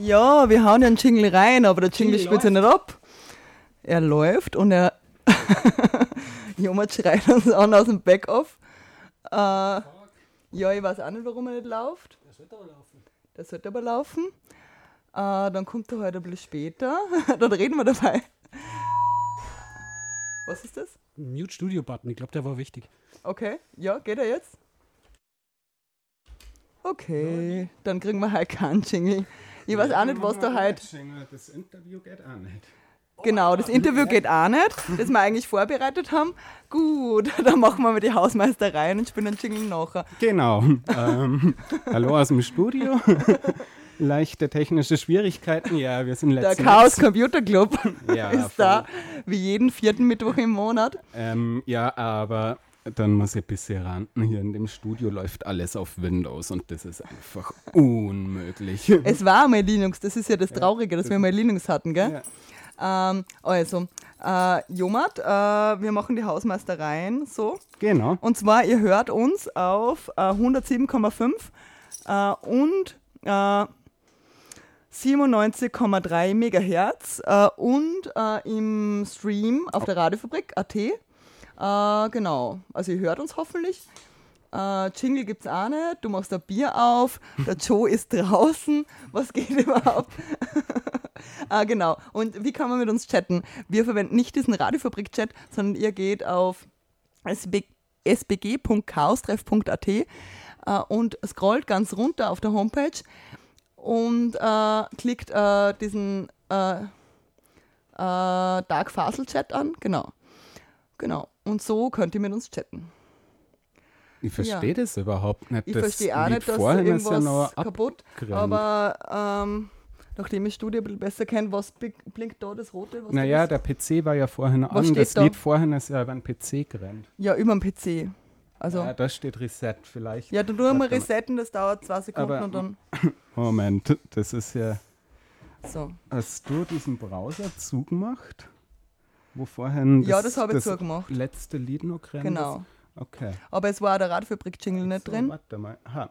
Ja, wir hauen ja einen Jingle rein, aber der Jingle, spielt sich nicht ab. Er läuft und er. Jemand schreit uns an aus dem Backoff. Äh, ja, ich weiß auch nicht, warum er nicht läuft. Der sollte aber laufen. Der sollte aber laufen. Äh, dann kommt er heute ein bisschen später. dann reden wir dabei. Was ist das? Mute Studio Button, ich glaube, der war wichtig. Okay, ja, geht er jetzt? Okay, dann kriegen wir halt keinen Jingle. Ich weiß auch nicht, was da halt. Das Interview geht auch nicht. Genau, das Interview geht auch nicht, das wir eigentlich vorbereitet haben. Gut, dann machen wir mal die Hausmeisterei und spielen einen Jingle nachher. Genau. Ähm, hallo aus dem Studio. Leichte technische Schwierigkeiten, ja, wir sind Der letzten Chaos Computer Club Ja, ist da, wie jeden vierten Mittwoch im Monat. Ähm, ja, aber dann muss ich ein bisschen ranten. Hier in dem Studio läuft alles auf Windows und das ist einfach unmöglich. Es war mal Linux, das ist ja das Traurige, dass wir mal Linux hatten, gell? Ähm, also, äh, Jomat, äh, wir machen die Hausmeistereien so. Genau. Und zwar, ihr hört uns auf äh, 107,5 äh, und äh, 97,3 Megahertz äh, und äh, im Stream auf der Radiofabrik AT. Äh, genau, also ihr hört uns hoffentlich. Äh, Jingle gibt's auch nicht. Du machst ein Bier auf. Der Joe ist draußen. Was geht überhaupt? ah, genau. Und wie kann man mit uns chatten? Wir verwenden nicht diesen Radiofabrik-Chat, sondern ihr geht auf sb sbg.chaostreff.at äh, und scrollt ganz runter auf der Homepage und äh, klickt äh, diesen äh, äh, Dark Fasel Chat an. Genau. Genau. Und so könnt ihr mit uns chatten. Ich verstehe das überhaupt nicht. Ich verstehe auch nicht, dass irgendwas ja kaputt. Aber ähm, nachdem ich Studie ein bisschen besser kenne, was bli- blinkt da das Rote? Was Naja, der PC war ja vorhin Was an. steht Das da? Lied vorhin ist ja über den PC gerannt. Ja, über dem PC. Also, Ja, ja, da steht Reset vielleicht. dann wir mal Warte mal. resetten, das dauert zwei Sekunden Aber- und dann. Moment, das ist ja. So. Hast du diesen Browser zugemacht? Wo vorhin Ja, das habe ich das zugemacht. letzte Lied noch gerannt Genau. Okay. Aber es war der Radfabrik-Jingle nicht So, drin. warte mal. Ha.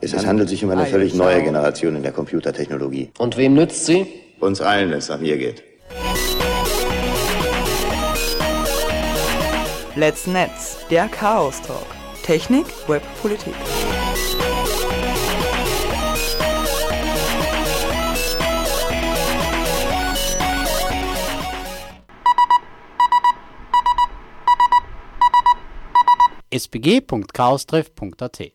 Es handelt sich um eine Ah, völlig neue Generation in der Computertechnologie. Und wem nützt sie? Uns allen, wenn es nach mir geht. Let's Netz, der Chaos Talk. Technik, Web, Politik. sbg.chaostreff.at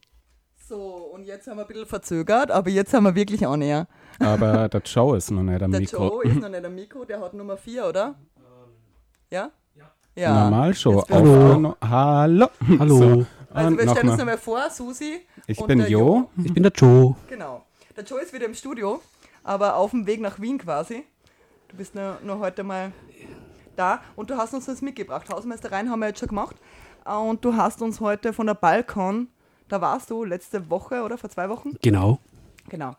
So, und jetzt haben wir ein bisschen verzögert, aber jetzt haben wir wirklich auch näher. Aber der Joe ist noch nicht am Der Mikro. Joe ist noch nicht am Mikro, der hat Nummer 4, oder? Ja? Ja. Normal schon. Hallo. Hallo. Hallo, So, Also wir stellen uns mal. nochmal vor, Susi. Ich und bin der Jo. ich bin der Joe. Genau. Der Joe ist wieder im Studio, aber auf dem Weg nach Wien quasi. Du bist nur, nur heute mal da und du hast uns das mitgebracht. Hausmeistereien haben wir jetzt schon gemacht. Und du hast uns heute von der Balkon, da warst du letzte Woche oder vor zwei Wochen, Genau. genau,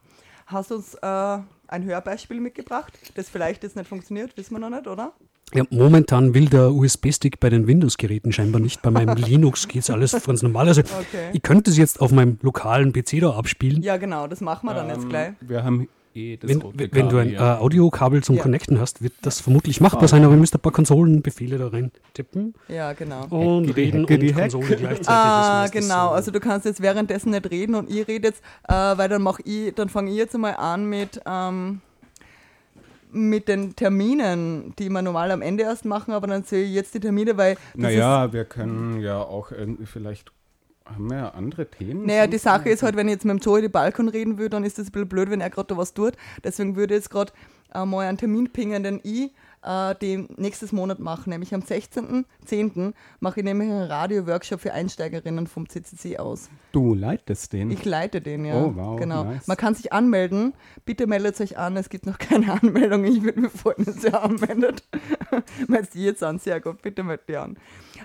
hast uns äh, ein Hörbeispiel mitgebracht, das vielleicht jetzt nicht funktioniert, wissen wir noch nicht, oder? Ja, momentan will der USB-Stick bei den Windows-Geräten scheinbar nicht. Bei meinem Linux geht es alles ganz normal. Also Okay. ich könnte es jetzt auf meinem lokalen PC da abspielen. Ja, genau, das machen wir dann jetzt gleich. Wir haben Wenn, rote wenn wenn du ein äh. Audiokabel zum Ja. Connecten hast, wird das vermutlich machbar sein, aber ihr müsst ein paar Konsolenbefehle da rein tippen Ja, genau. und Hecke reden Hecke die und Hecke. Konsole gleichzeitig. Ah, genau. so. Also du kannst jetzt währenddessen nicht reden und ich rede jetzt, äh, weil dann mach ich, dann fange ich jetzt einmal an mit, ähm, mit den Terminen, die wir normal am Ende erst machen, aber dann sehe ich jetzt die Termine, weil Naja, wir können ja auch irgendwie vielleicht. Haben wir ja andere Themen? naja, die? Sache ist halt, wenn ich jetzt mit dem Joey die Balkon reden würde, dann ist das ein bisschen blöd, wenn er gerade da was tut. Deswegen würde ich jetzt gerade äh, mal einen Termin pingen, den ich äh, den nächstes Monat mache, nämlich am 16.10. mache ich nämlich einen Radio-Workshop für Einsteigerinnen vom CCC aus. Du leitest den. Ich leite den, ja. Oh, wow, genau. nice. Man kann sich anmelden. Bitte meldet euch an. Es gibt noch keine Anmeldung. Ich würde mir freuen, wenn ihr anmeldet. Meinst du jetzt an? Sehr gut. Bitte meldet ihr an.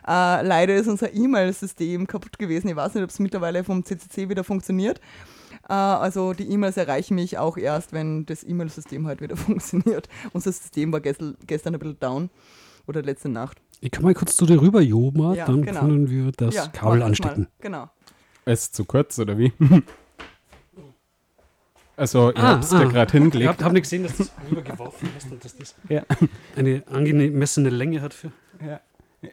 Äh, leider ist unser E-Mail-System kaputt gewesen. Ich weiß nicht, ob es mittlerweile vom CCC wieder funktioniert. Äh, also die E-Mails erreichen mich auch erst, wenn das E-Mail-System halt wieder funktioniert. Unser System war gestern, gestern ein bisschen down. Oder letzte Nacht. Ich kann mal kurz zu dir rüber, Joma, Ja, dann genau. können wir das Ja, Kabel das anstecken. Mal. Genau. Ist zu kurz oder wie? Also, ich Ah, hab's ah. gerade Ich hingelegt. habe hab nicht gesehen, dass du es rübergeworfen hast und dass das Ja. eine angemessene Länge hat für. ja.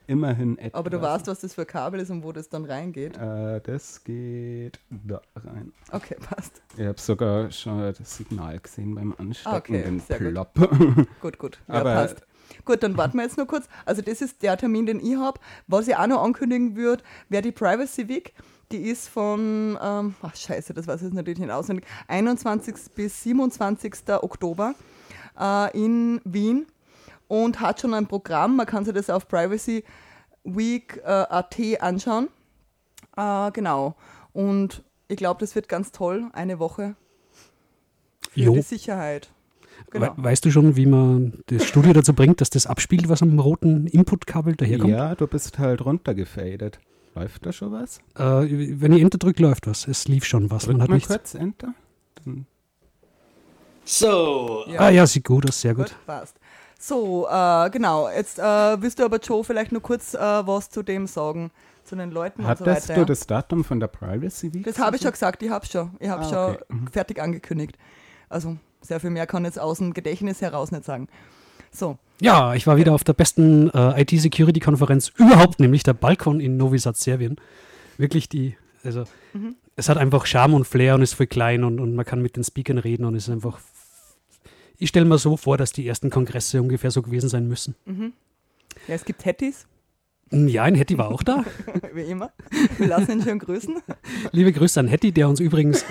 Immerhin etwas. Aber du weißt, was das für Kabel ist und wo das dann reingeht. Äh, das geht da rein. Okay, passt. Ich habe sogar schon das Signal gesehen beim Anstecken, Okay, den sehr gut. Plopp. Gut, gut. Ja, Aber- passt. Gut, dann warten wir jetzt nur kurz. Also das ist der Termin, den ich habe. Was ich auch noch ankündigen würde, wäre die Privacy Week. Die ist von, ähm, ach scheiße, das weiß ich natürlich nicht auswendig, 21. bis 27. Oktober äh, in Wien und hat schon ein Programm. Man kann sich das auf privacyweek.at anschauen. Äh, genau. Und ich glaube, das wird ganz toll. Eine Woche für Jo. die Sicherheit. Genau. We weißt du schon, wie man das Studio dazu bringt, dass das abspielt, was am roten Inputkabel daherkommt? Ja, du bist halt runtergefadet. Läuft da schon was? Äh, wenn ich Enter drücke, läuft was. Es lief schon was. Drück Man hat mal nichts. kurz Enter. Dann So, Ja. Ah ja, sieht gut aus, sehr gut. Gut, passt. So, äh, genau. Jetzt äh, willst du aber, Joe, vielleicht nur kurz äh, was zu dem sagen, zu den Leuten und so Hattest weiter. du das Datum von der Privacy Week? Das habe ich schon gesagt, ich habe schon. Ich habe Ah, schon okay. Mhm. fertig angekündigt. Also sehr viel mehr kann ich jetzt aus dem Gedächtnis heraus nicht sagen. So, Ja, ich war wieder auf der besten äh, IT-Security-Konferenz überhaupt, nämlich der Balkon in Novi Sad, Serbien. Wirklich die, also Mhm. es hat einfach Charme und Flair und ist voll klein und, und man kann mit den Speakern reden und es ist einfach. Ich stelle mir so vor, dass die ersten Kongresse ungefähr so gewesen sein müssen. ja, es gibt Hettys, Ja, ein Hetty war auch da. wie immer. Wir lassen ihn schön grüßen. Liebe Grüße an Hetty, der uns übrigens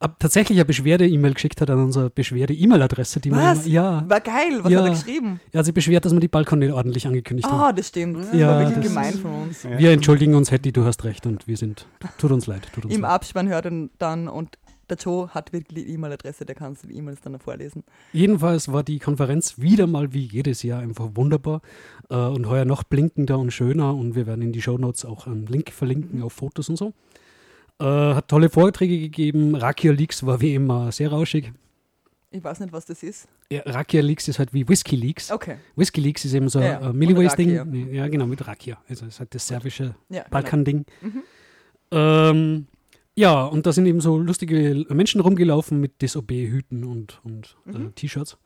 ab, tatsächlich eine Beschwerde-E-Mail geschickt hat an unsere Beschwerde-E-Mail-Adresse. die Was? immer- Ja, War geil, was Ja. hat er geschrieben? er hat sich beschwert, dass wir die Balkon nicht ordentlich angekündigt haben. Ah, das stimmt. Das Ja, war wirklich das gemein von uns. Ja. Wir entschuldigen uns, Hetty, du hast recht und wir sind. Tut uns leid. Tut uns Im leid. Abspann hört er dann und der Joe hat wirklich die E-Mail-Adresse, der kann die E-Mails dann vorlesen. Jedenfalls war die Konferenz wieder mal wie jedes Jahr einfach wunderbar äh, und heuer noch blinkender und schöner und wir werden in die Shownotes auch einen Link verlinken auf Fotos und so. Äh, hat tolle Vorträge gegeben. Rakia Leaks war wie immer sehr rauschig. Ich weiß nicht, was das ist. Ja, Rakia Leaks ist halt wie Whisky Leaks. Okay. Whisky Leaks ist eben so Ja, ein äh, Milliways-Ding. Ja, genau, mit Rakia. Also ist halt das serbische Ja, genau. Balkan-Ding. Ähm, ja, und da sind eben so lustige Menschen rumgelaufen mit Disobey-Hüten und, und äh, T-Shirts.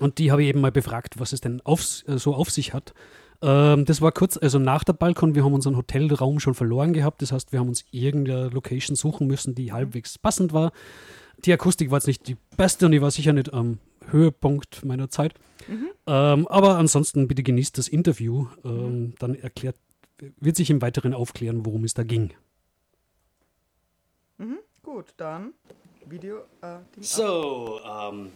Und die habe ich eben mal befragt, was es denn auf, äh, so auf sich hat. Ähm, das war kurz, also nach der Balkon, wir haben unseren Hotelraum schon verloren gehabt. Das heißt, wir haben uns irgendeine Location suchen müssen, die halbwegs passend war. Die Akustik war jetzt nicht die beste und ich war sicher nicht am Höhepunkt meiner Zeit. Ähm, aber ansonsten bitte genießt das Interview. Ähm, Dann erklärt, wird sich im Weiteren aufklären, worum es da ging. Gut, dann Video. Äh, Ding so um,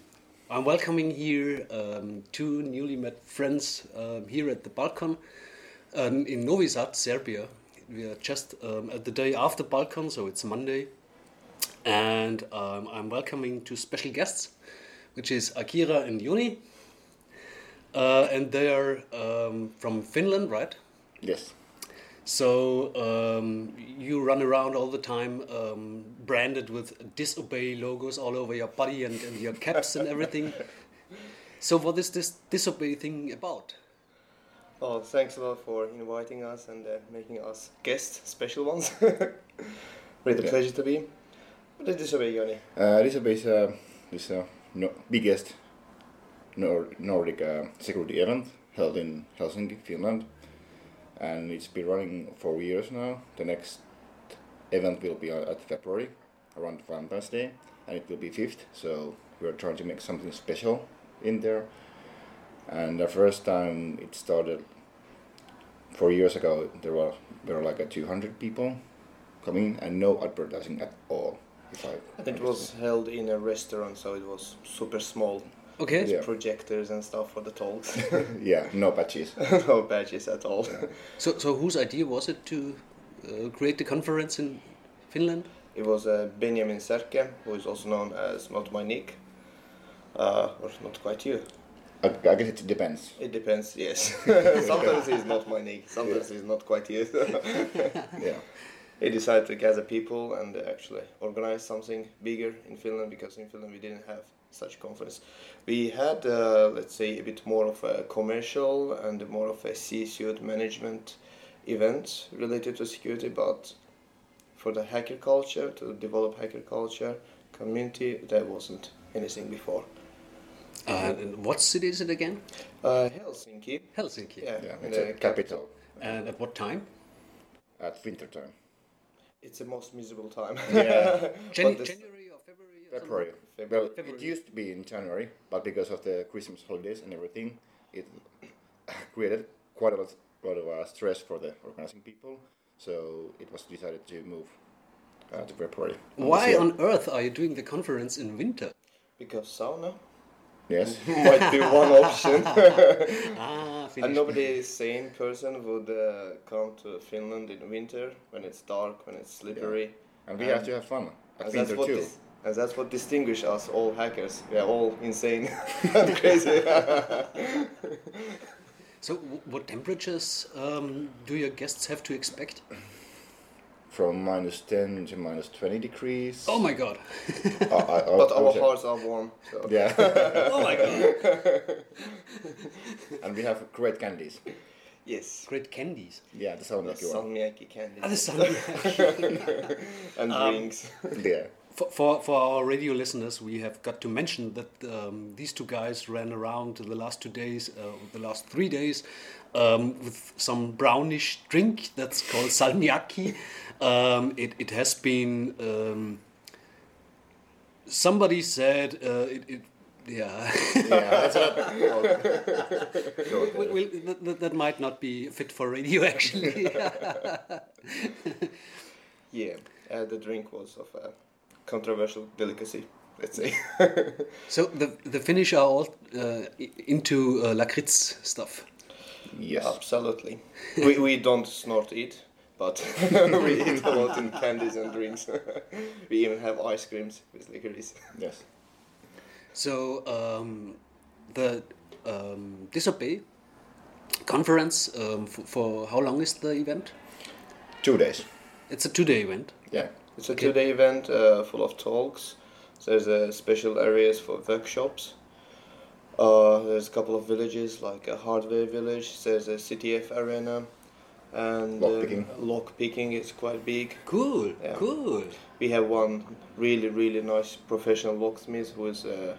I'm welcoming here um, two newly met friends um, here at the BalCCon um, in Novi Sad, Serbia. We are just um, at the day after BalCCon, so it's Monday, and um, I'm welcoming two special guests, which is Akira and Juni, uh, and they are um, from Finland, right? Yes. So um, you run around all the time, um, branded with disobey logos all over your body and, and your caps and everything. So what is this disobey thing about? Oh, thanks a lot for inviting us and uh, making us guests, special ones. really a pleasure to be. What is disobey, about, Joni? Uh, this is uh, this uh, no, biggest Nor- Nordic uh, security event held in Helsinki, Finland, and it's been running for years now. The next event will be at February, around Valentine's Day, and it will be fifth. So we are trying to make something special in there. And the first time it started four years ago, there were there were like a 200 people coming and no advertising at all. If I It was held in a restaurant, so it was super small. Okay. Yeah. Projectors and stuff for the talks. yeah, no patches. no badges at all. So so whose idea was it to uh, create the conference in Finland? It was uh, Benjamin Serke, who is also known as Not My Nick. Uh, or not quite you. I, I guess it depends. It depends, yes. sometimes he's not my Nick, sometimes he's not quite you. Yeah. he decided to gather people and actually organize something bigger in Finland because in Finland we didn't have such conference. We had, uh, let's say, a bit more of a commercial and more of a C-suite management event related to security, but for the hacker culture, to develop hacker culture, community, there wasn't anything before. Uh, and what city is it again? Uh, Helsinki. Helsinki. Yeah, Yeah, in it's the a capital And at what time? at winter time. It's the most miserable time. Yeah. Jan- January or February? Or February. February. Well, it used to be in January, but because of the Christmas holidays and everything, it created quite a lot, lot of uh, stress for the organizing people. So it was decided to move uh, to February. Why on earth are you doing the conference in winter? because sauna Yes. might be one option. Ah, and nobody sane person would uh, come to Finland in winter when it's dark, when it's slippery. and we have to have fun at And that's, winter what too. dis- and that's what distinguishes us all hackers. We are all insane and crazy. So, w- what temperatures um, do your guests have to expect? From minus 10 to minus 20 degrees. Oh my god! I- I- I- but I our hearts are warm. So. Yeah. Oh my god! and we have great candies. Yes. Great candies. Yeah, the sound The like you salmiakki candy. Ah, the sun. and Um, drinks. Yeah. For, for, for our radio listeners, we have got to mention that um, these two guys ran around the last two days, uh, the last three days, um, with some brownish drink that's called salmiakki. Um, it, it has been. Um, somebody said uh, it, it. Yeah, Yeah, that's not. Well, Well, well, that, that- that might not be fit for radio, actually. Yeah. Uh, the drink was of a controversial delicacy, let's say. so the the Finnish are all uh, into uh, lakritz stuff. yes. Absolutely. we, we don't snort it, but we eat a lot in candies and drinks. we even have ice creams with licorice. Yes. So um, the um, Disobey conference um, for, for how long is the event? Two days. It's a two-day event. Yeah. It's a Okay. two-day event uh, full of talks. There's uh, special areas for workshops. Uh, there's a couple of villages like a hardware village. There's a CTF arena, and Lock picking. lock picking is quite big. Cool, Yeah. cool. We have one really really nice professional locksmith who is uh,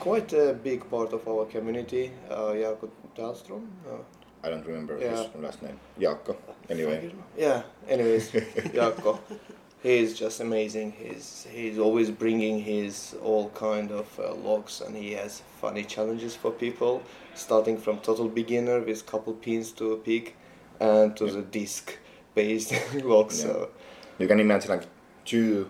quite a big part of our community. Uh, Jaakko Dahlström. Uh, I don't remember Yeah. his last name. Jaakko. Anyway. Yeah. Anyways, Jaakko, he's just amazing. He's he's always bringing his all kind of uh, logs, and he has funny challenges for people, starting from total beginner with couple pins to a pick, and to the disc based logs. Yeah. So You can imagine like two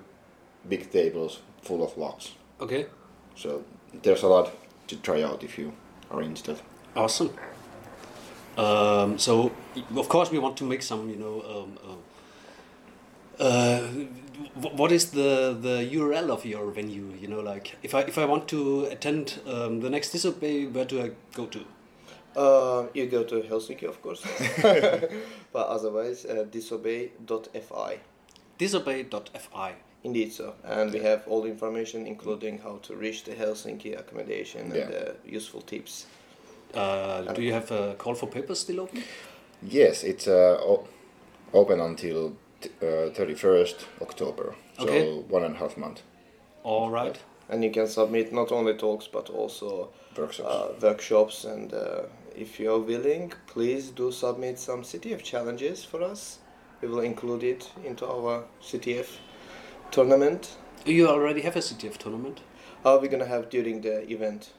big tables full of locks. Okay, So there's a lot to try out if you are into that. awesome. Um, so of course we want to make some, you know. Um, uh, uh, what is the the URL of your venue? You know, like if I if I want to attend um, the next Disobey, where do I go to? uh, you go to Helsinki, of course, but otherwise uh, disobey.fi. Disobey.fi. Indeed, so. And we have all the information, including how to reach the Helsinki accommodation and uh, useful tips. Uh, do you have a call for papers still open? Yes, it's uh, o- open until t- uh, 31st October. So Okay. one and a half month All right. And you can submit not only talks but also workshops. uh, workshops. And uh, if you're willing, please do submit some CTF challenges for us. We will include it into our CTF tournament. You already have a CTF tournament. Uh, we're gonna have during the event,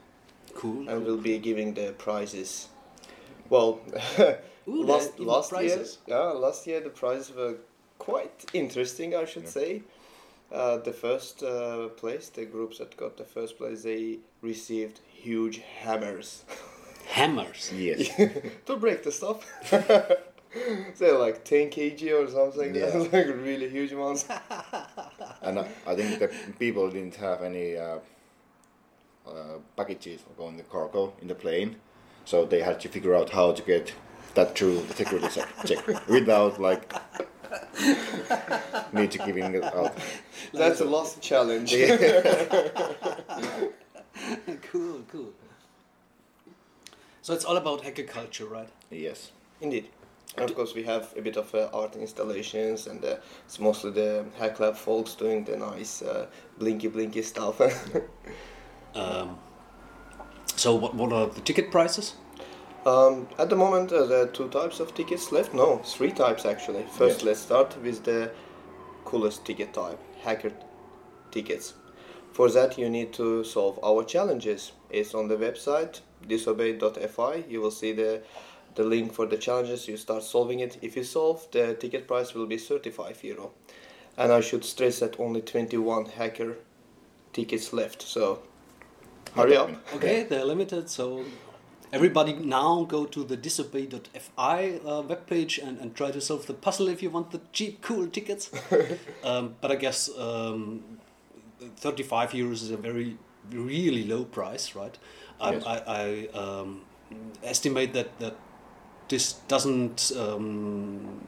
Cool. and we'll be giving the prizes. Well, Ooh, last there are last year, yeah, last year the prizes were quite interesting, I should say. Uh, the first uh, place, the groups that got the first place, they received huge hammers Hammers. yes. to break the stuff. They're like 10 kg or something, Yeah. like really huge ones. and I, I think the people didn't have any uh, uh, packages going the cargo in the plane, so they had to figure out how to get that through the security check, check without like need to giving it out. That's a lost challenge. cool, cool. So it's all about hacker culture, right? Yes. Indeed. And of course, we have a bit of uh, art installations, and uh, it's mostly the Hack Lab folks doing the nice uh, blinky blinky stuff. Um, so what, what are the ticket prices? Um, at the moment, uh, there are two types of tickets left. No, three types actually. First, Yes. let's start with the coolest ticket type hacker tickets. For that, you need to solve our challenges. It's on the website disobey.fi. You will see the the link for the challenges. You start solving it. If you solve, the ticket price will be 35 euro. And I should stress that only 21 hacker tickets left. So hurry up. Okay, they're limited, so everybody now go to the disobey.fi uh, webpage and, and try to solve the puzzle if you want the cheap, cool tickets. um, but I guess um, 35 euros is a very, really low price, right? I, Yes. I, I um, estimate that, that this doesn't. Um,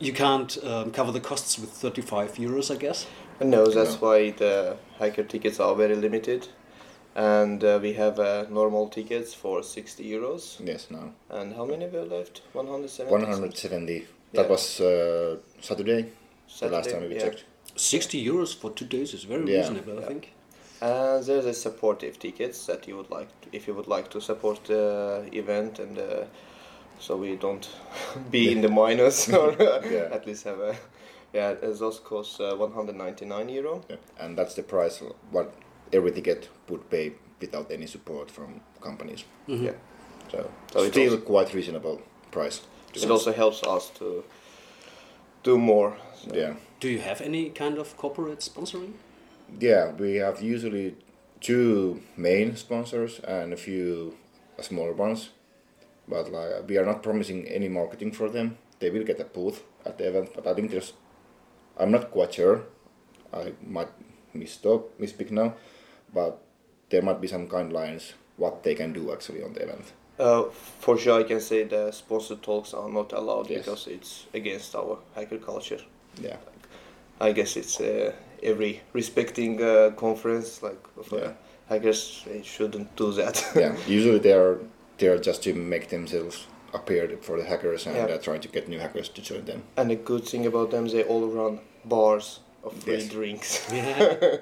you can't um, cover the costs with 35 euros, I guess. No, that's why the hiker tickets are very limited. And uh, we have uh, normal tickets for 60 euros. Yes, now. And how many were left? 170? 170. That Yeah. was uh, Saturday, the last time we yeah. checked. 60 euros for two days is very Yeah. reasonable, I think. And there's a supportive tickets that you would like, to, if you would like to support the event, and uh, so we don't be in the minus, or uh, Yeah. at least have a. Yeah, it those cost uh, 199 euro. Yeah. And that's the price what every ticket would pay without any support from companies. Mhm. Yeah. So, So still also- quite reasonable price. It also helps us to do more. so- Yeah. Do you have any kind of corporate sponsoring? Yeah, we have usually two main sponsors and a few smaller ones, but like we are not promising any marketing for them. They will get a booth at the event, but I think there's, I'm not quite sure. I might misspeak, misspeak now, but there might be some guidelines what they can do actually on the event. Uh, for sure, I can say the sponsor talks are not allowed Yes. because it's against our hacker culture. Yeah, I guess it's uh, every respecting uh, conference like of, uh, Yeah. hackers they shouldn't do that. yeah. Usually they are they are just to make themselves appear for the hackers, and Yeah. they're trying to get new hackers to join them. and the good thing about them, they all run bars of free Yes. drinks. Yeah.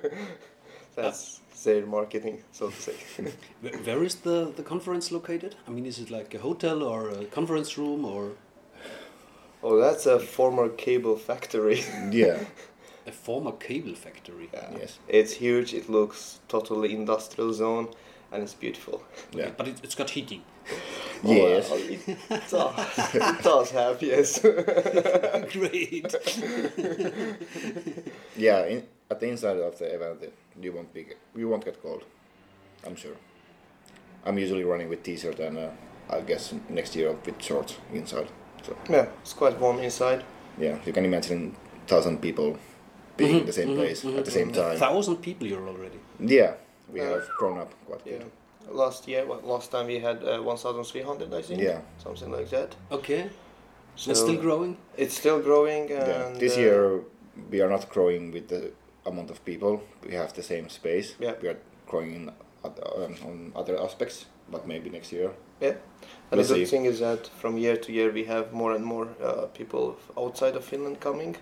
That's their marketing, so to say. Where- Where is the, the conference located? I mean, is it like a hotel or a conference room or oh, that's a former cable factory. Yeah. a former cable factory? Yeah. Yes. It's huge. It looks totally industrial zone, and it's beautiful. Yeah. But it, it's got heating. Yes. Oh, well, it, does, it does have yes. Great. Yeah, in, at the inside of the event, you won't be you won't get cold. I'm sure. I'm usually running with t-shirt and uh, I guess next year with shorts inside. So yeah, it's quite warm inside. yeah, you can imagine thousand people being in the same place at the same A time. thousand people you're already. Yeah, we Uh, have grown up quite Yeah. good. Last year, well, last time we had uh, 1,300, I think. Yeah. Something like that. Okay. So it's still growing? It's still growing. Yeah. And, This uh, year we are not growing with the amount of people. We have the same space. Yeah. We are growing in, oth- um, on other aspects, but maybe next year. Yeah. And We'll the good thing is that from year to year we have more and more uh, people outside of Finland coming.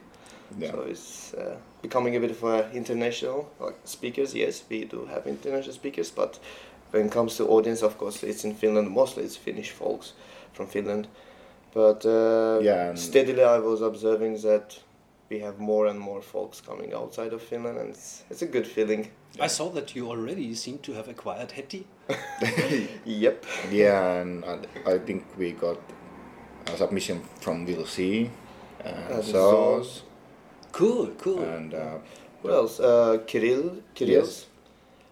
Yeah. So it's uh, becoming a bit of a international like speakers. Yes, we do have international speakers, but when it comes to audience, of course, it's in Finland. Mostly it's Finnish folks from Finland. But uh, Yeah, steadily I was observing that we have more and more folks coming outside of Finland, and it's, it's a good feeling. I saw that you already seem to have acquired Hetty. Yep. Yeah, and I, I think we got a submission from Will C. Uh, And Sauce Cool, cool. and uh, What else? Uh, Kirill. Kirill. Yes.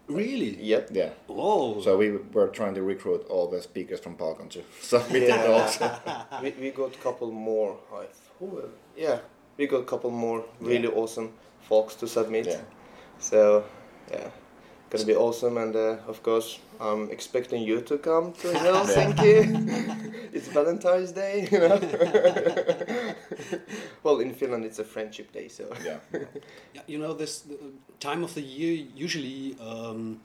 really? Yep. yeah. Oh. So we were trying to recruit all the speakers from BalCCon to submit Yeah. it also. we, we got a couple more. I who, yeah, we got a couple more really awesome folks to submit. Yeah. So yeah, gonna be awesome. And uh, of course, I'm expecting you to come to Helsinki. it's Valentine's Day, you know. well, in Finland, it's a friendship day. So Yeah. Yeah, you know, this time of the year, usually um,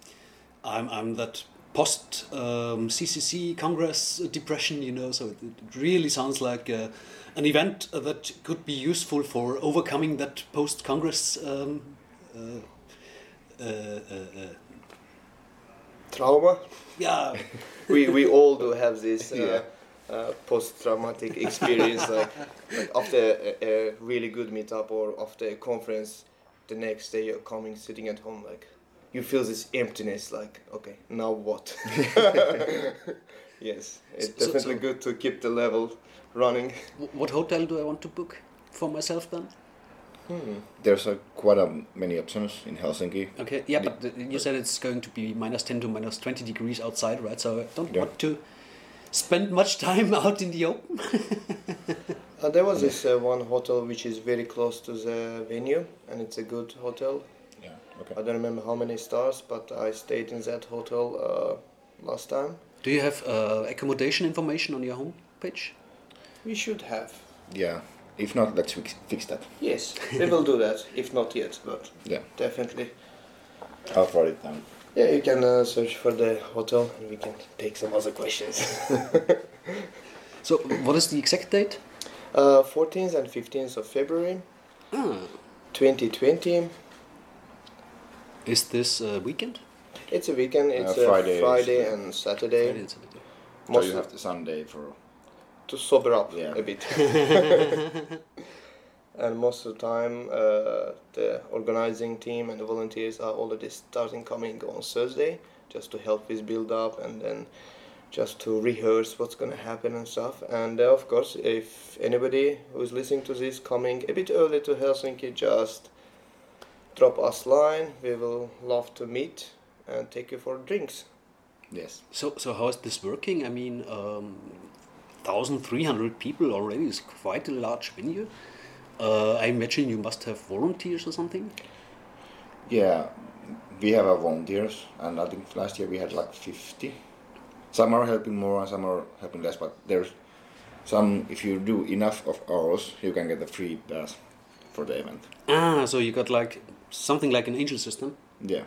I'm, I'm that post um, CCC Congress depression, you know. So it, it really sounds like uh, an event that could be useful for overcoming that post Congress. Um, uh, uh, uh, uh, Trauma. yeah, we we all do have this uh, Yeah. post-traumatic experience, like, like after a, a really good meetup or after a conference, the next day you're coming, sitting at home, like you feel this emptiness, like okay, now what? yes, it's So- so- definitely so- good to keep the level running. What hotel do I want to book for myself then? There's uh, quite a many options in Helsinki. Okay, yeah, but the, you said it's going to be minus 10 to minus 20 degrees outside, right? So I don't Yeah. want to spend much time out in the open. Uh, there was this uh, one hotel which is very close to the venue, and it's a good hotel. Yeah. Okay. I don't remember how many stars, but I stayed in that hotel uh, last time. Do you have uh, accommodation information on your homepage? We should have. Yeah. If not, let's fix, fix that. Yes, we will do that. If not yet, but Yeah. definitely. I'll write it down. Yeah, you can uh, search for the hotel, and we can take some other questions. So, what is the exact date? uh, 14th and 15th of February, Ah, 2020. Is this a weekend? It's a weekend. It's Uh, a Friday, Friday, Saturday. and Saturday. Friday and Saturday. So Most you have the Sunday for. to sober up Yeah. a bit. and most of the time, uh, the organizing team and the volunteers are already starting coming on Thursday just to help with build up and then just to rehearse what's going to happen and stuff. And uh, of course, if anybody who is listening to this coming a bit early to Helsinki, just drop us line. We will love to meet and take you for drinks. Yes. So, so how is this working? I mean, um, 1,300 people already is quite a large venue. Uh, I imagine you must have volunteers or something. Yeah. We have our volunteers, and I think last year we had like 50. Some are helping more, and some are helping less. But there's some. If you do enough of hours, you can get a free pass for the event. Ah, so you got like something like an angel system, Yeah.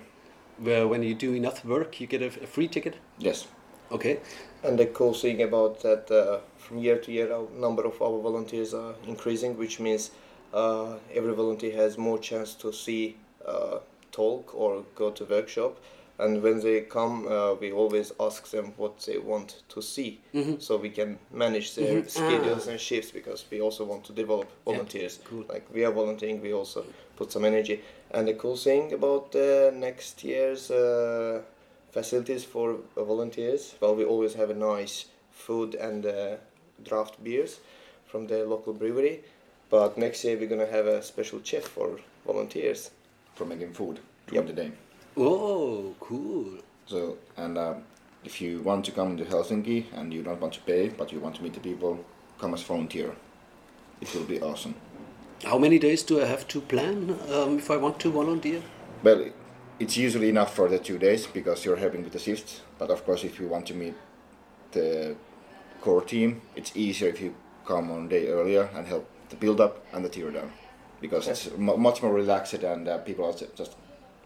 where when you do enough work, you get a, a free ticket. Yes. Okay. And the cool thing about that, uh, from year to year, our number of our volunteers are increasing, which means uh, every volunteer has more chance to see, uh, talk, or go to workshop. And when they come, uh, we always ask them what they want to see, so we can manage their Mhm. schedules Ah. and shifts because we also want to develop volunteers. cool. Like we are volunteering, we also put some energy. And the cool thing about uh, next year's uh, facilities for uh, volunteers, well, we always have a nice food and uh, draft beers from the local brewery. But next year we're gonna have a special chef for volunteers. For making food during Yep. the day. Oh, cool. So, and uh, if you want to come to Helsinki and you don't want to pay, but you want to meet the people, come as volunteer. It will be awesome. How many days do I have to plan um, if I want to volunteer? Well, it's usually enough for the two days because you're helping with the shifts. But of course, if you want to meet the core team, it's easier if you come on day earlier and help the build up and the tear down because it's mu much more relaxed and uh, people are just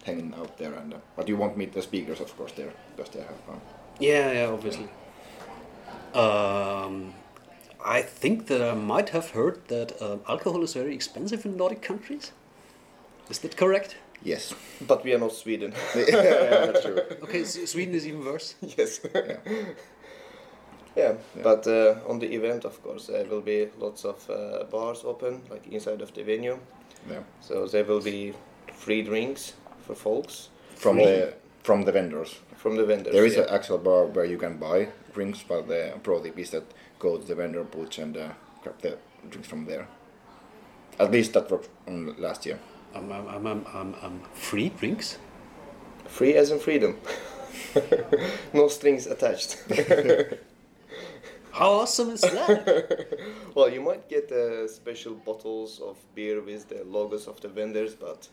hanging out there. And uh, but you won't meet the speakers, of course, there because they have fun. Yeah, yeah, obviously. Um, I think that I might have heard that um, alcohol is very expensive in Nordic countries. Is that correct? Yes, But we are not Sweden. yeah, that's true. Okay, S- Sweden is even worse. yes. Yeah. Yeah, but uh, on the event, of course, there will be lots of uh, bars open, like inside of the venue. Yeah. So there will be free drinks for folks From Free. the from the vendors. from the vendors. There is yeah. an actual bar where you can buy drinks, but the pro tip is that go to the vendor booth and uh, grab the drinks from there. At least that was on last year. Um, um, um, um, um, um, free drinks? free as in freedom. no strings attached. How awesome is that? well, you might get uh, special bottles of beer with the logos of the vendors, but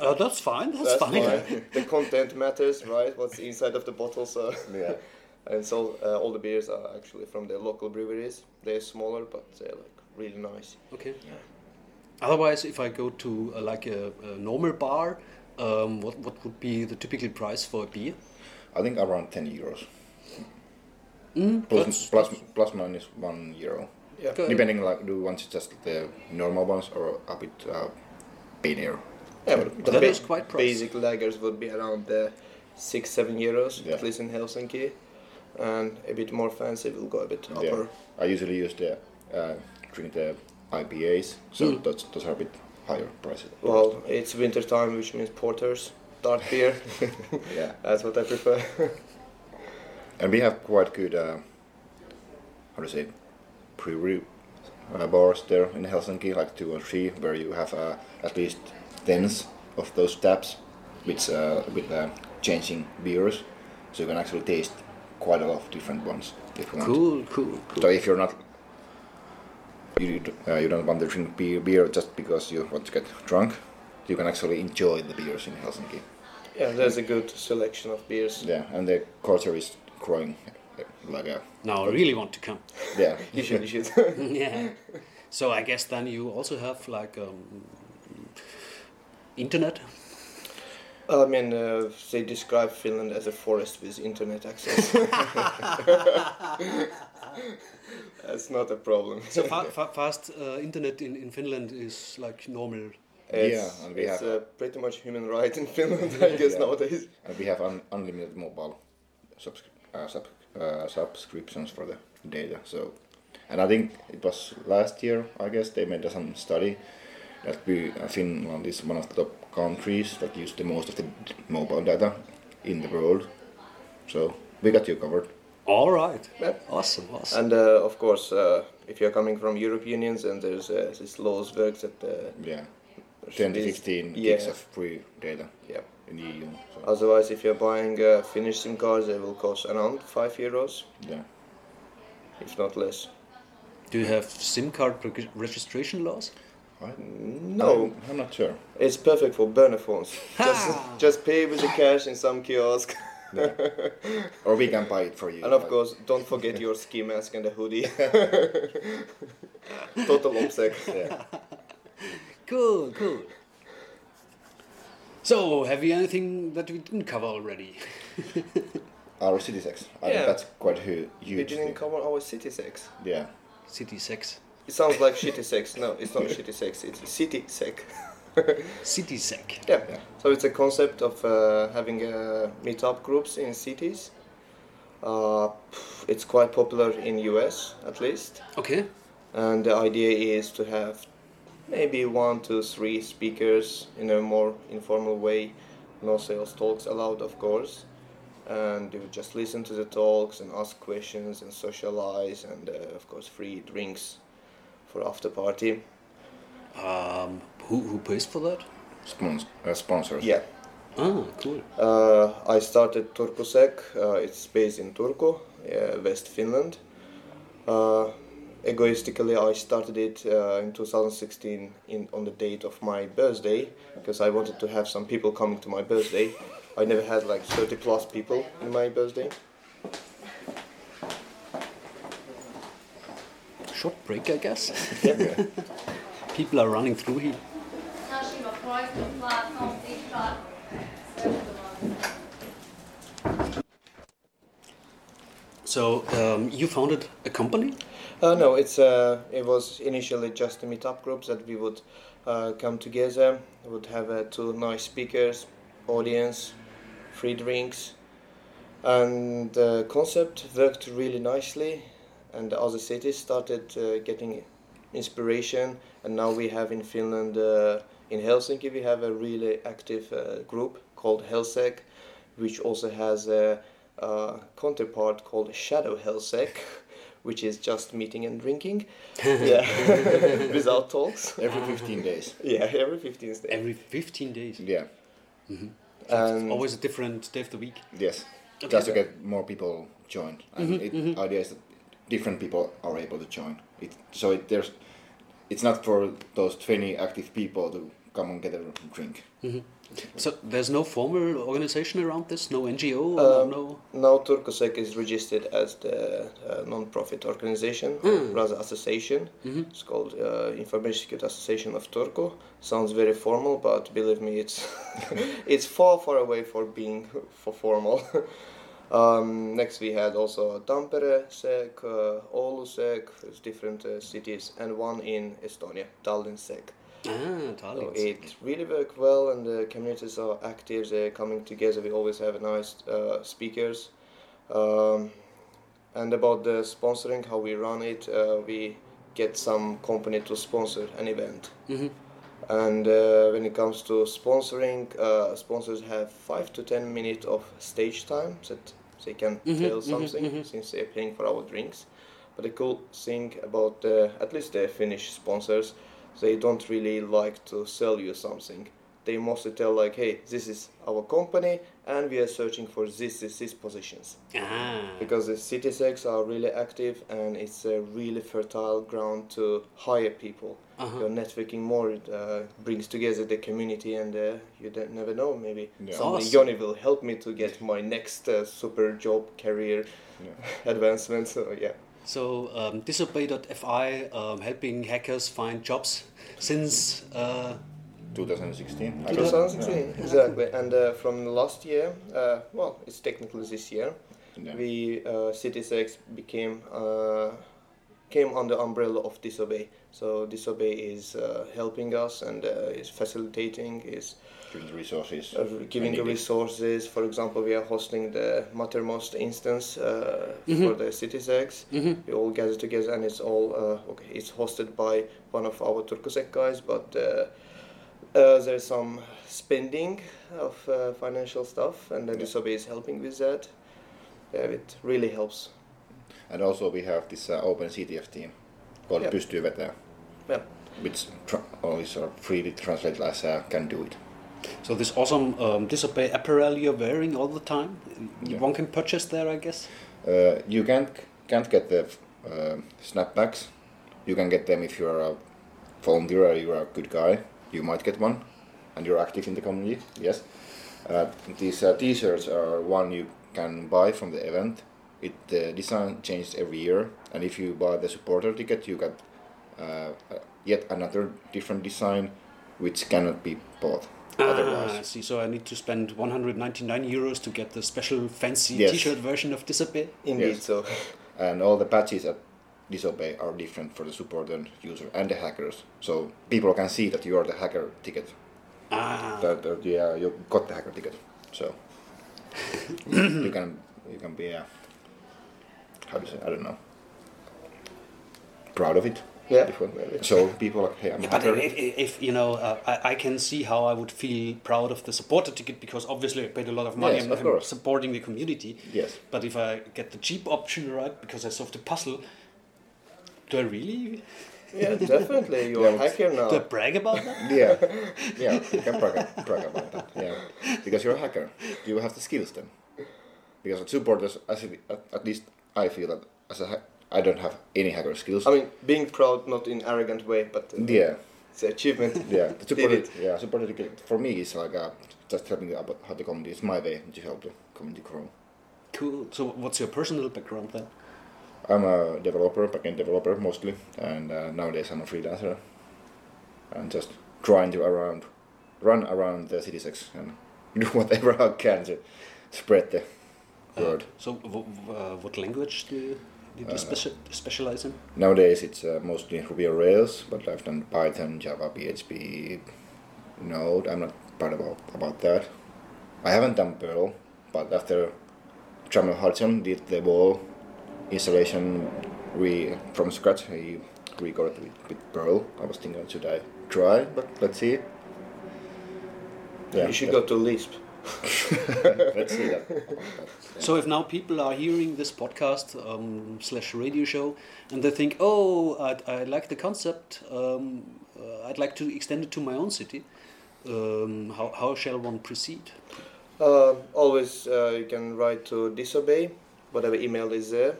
uh, that's fine. That's, that's fine. fine. the content matters, right? What's inside of the bottle, so. Yeah. And so uh, all the beers are actually from the local breweries. They're smaller, but they're like really nice. Okay. Yeah. Otherwise, if I go to uh, like a, a normal bar, um, what what would be the typical price for a beer? I think around 10 euros. Mm, Plus, that's- plus, plus minus 1 euro. Yeah. Depending, like, do you want just the normal ones or a bit uh, bigger? Yeah, but the That ba- is quite pricey. basic lagers would be around the six, seven euros, Yeah. at least in Helsinki. And a bit more fancy will go a bit upper. Yeah. I usually use the uh, drink the IPAs, so Mm. those, those are a bit higher prices. Well, it's winter time, which means porters, dark beer. Yeah, That's what I prefer. and we have quite good, uh, how to say, brewery uh, bars there in Helsinki, like two or three, where you have uh, at least tens of those taps, with uh, with uh, changing beers, so you can actually taste quite a lot of different ones if you want. Cool, cool, cool. So if you're not, you uh, you don't want to drink beer, beer just because you want to get drunk, you can actually enjoy the beers in Helsinki. yeah, there's a good selection of beers. Yeah, and the culture is growing uh, like a Now I really want to come. yeah. You should, you should. yeah. So I guess then you also have like um, internet. I mean, uh, they describe Finland as a forest with internet access. That's not a problem. So fa- fa- fast uh, internet in, in Finland is like normal. It's, Yeah, and we it's have- uh, pretty much human right in Finland, I guess, Yeah. nowadays. And we have un- unlimited mobile subscri- uh, sub- uh, subscriptions for the data. So, and I think it was last year. I guess they made some study that we uh, Finland is one of the top countries that use the most of the mobile data in the world. So we got you covered. All right. Yeah. Awesome, awesome. And uh, of course, uh, if you're coming from European Unions, and there's uh, this laws works at the Yeah, 10 to 15 yeah. gigs of free data yeah. in the EU. So, Otherwise, if you're buying uh, Finnish SIM cards, they will cost around five euros, yeah. if not less. Do you have SIM card registration laws? I, No, I'm, I'm not sure. it's perfect for burner phones. Just, just pay with the cash in some kiosk, Or we can buy it for you. and of but- course, don't forget your ski mask and the hoodie. Total OPSEC. Yeah. Cool, cool. So, have you anything that we didn't cover already? Our city sex. I Yeah. think that's quite hu- We didn't thing. cover our city sex. Yeah. City sex. It sounds like shitty sex. No, it's not shitty sex. It's city sec. City sec. Yeah. Yeah. So it's a concept of uh, having uh, meetup groups in cities. Uh, it's quite popular in US at least, Okay. and the idea is to have maybe one to three speakers in a more informal way. No sales talks allowed, of course. And you just listen to the talks and ask questions and socialize, and uh, of course free drinks for after party. Um, who, who pays for that? Spons- uh, sponsors. Yeah. Ah, cool. Uh, I started TurkuSec. Uh, it's based in Turku, uh, West Finland. Uh, egoistically, I started it uh, in 2016 in, on the date of my birthday because I wanted to have some people coming to my birthday. I never had like 30 plus people in my birthday. Short break, I guess. Yeah. People are running through here. Kanske var kvar på plats någonting klart. So, um, you founded a company? Uh, no, it's uh, it was initially just a meetup group that we would uh, come together. We would have uh, two nice speakers, audience, free drinks, and the concept worked really nicely. And the other cities started uh, getting inspiration, and now we have in Finland, uh, in Helsinki, we have a really active uh, group called Helsec, which also has a, uh counterpart called Shadow Helsec, which is just meeting and drinking, yeah, without talks. Every 15 days. Yeah, every 15 days. Every 15 days. Yeah. And Always a different day of the week. Yes. Okay. Just to get more people joined. And Mm-hmm, it, idea is that different people are able to join. It, so it, there's, it's not for those 20 active people to come and get a drink. Mm-hmm. So there's no formal organization around this, no NGO, Um, no. Now TurkuSec is registered as the uh, non-profit organization, or Mm. rather association. Mhm. It's called uh, Information Security Association of Turku. Sounds very formal, but believe me, it's it's far far away for being for formal. um, next we had also Tampere Sec, uh, Oulu Sec, different uh, cities, and one in Estonia, Tallinn Sec. Ah, So Tallinn. it really worked well, and the communities are active. They're coming together. We always have nice uh, speakers. Um, and about the sponsoring, how we run it, uh, we get some company to sponsor an event. Mhm. And uh, when it comes to sponsoring, uh, sponsors have five to ten minutes of stage time that they can Mhm, tell mhm, something mhm. since they're paying for our drinks. But the cool thing about uh, at least the Finnish sponsors, they don't really like to sell you something. They mostly tell like, hey, this is our company, and we are searching for this, this, this positions Ah. because the CitySecs are really active and it's a really fertile ground to hire people. Uh-huh. Your networking more it, uh, brings together the community, and uh, you don't never know. Maybe Yeah. someday Awesome. Johnny will help me to get my next uh, super job career Yeah. advancement. So yeah, So um, disobey.fi um, helping hackers find jobs since uh, 2016. I guess. 2016 exactly. And uh, from last year, uh, well, it's technically this year. Yeah. we uh, CitySec became uh, came under the umbrella of Disobey. So Disobey is uh, helping us and uh, is facilitating, is Giving the resources. uh, giving the resources. For example, we are hosting the Mattermost instance uh, for the CitySec. mhm. We all gather together, and it's all uh, okay. It's hosted by one of our TurkuSec guys, but. Uh, there's some spending of uh, financial stuff, and then Yeah. Disobey is helping with that. Yeah, it really helps. And also we have this uh, open CTF team called Yeah. Pystyy vetää, Yeah. which tra- or is freely translated as uh, can do it. so this awesome um, disobey apparel you're wearing all the time. Yeah. One can purchase there, I guess. Uh, you can't can't get the uh, snapbacks. You can get them if you're a volunteer or you're a good guy. You might get one, and you're active in the community. Yes. Uh, these uh, T-shirts are one you can buy from the event. It the design changes every year, and if you buy the supporter ticket, you get uh, uh, yet another different design, which cannot be bought Ah, otherwise. I see. So I need to spend 199 euros to get the special fancy Yes. T-shirt version of Disobey. Indeed, Yes. so and all the patches at Disobey are different for the supporter user and the hackers. So people can see that you are the hacker ticket. Ah. That, that yeah, you got the hacker ticket. So you can you can be uh, how do you say I don't know proud of it. yeah, If one- really. So people like hey I'm a But hacker. if, if, if you know, uh, I, I can see how I would feel proud of the supporter ticket because obviously I paid a lot of money Yes, and of I'm supporting the community. Yes. But if I get the cheap option right because I solved the puzzle, do I really yeah, definitely. You're Yeah, a hacker now. do I brag about that? Yeah, yeah, you can brag, brag about that. Yeah, because you're a hacker, you have the skills then. Because as supporters, as it, at, at least I feel that as a ha- I don't have any hacker skills. I mean, being proud, not in arrogant way, but uh, yeah, it's an achievement. yeah. The Did supporter, it. yeah, supporter for me is like uh, just helping about how the community is my way to help the community grow. Cool. So what's your personal background then? I'm a developer, backend developer mostly, and uh, nowadays I'm a freelancer. And just trying to around, run around the CitySec and do whatever I can to spread the word. So uh, what language do you, did you Uh, speci- specialize in? Nowadays it's uh, mostly Ruby on Rails, but I've done Python, Java, PHP, Node. I'm not part about about that. I haven't done Perl, but after Trammell Hudson did the wall installation re from scratch, he recorded with, with Perl. I was thinking should I try, but let's see. you should go to Lisp. let's see that. So if now people are hearing this podcast um, slash radio show and they think, oh, I, I like the concept, um, uh, I'd like to extend it to my own city. Um, how, how shall one proceed? Uh, always uh, you can write to disobey, whatever email is there.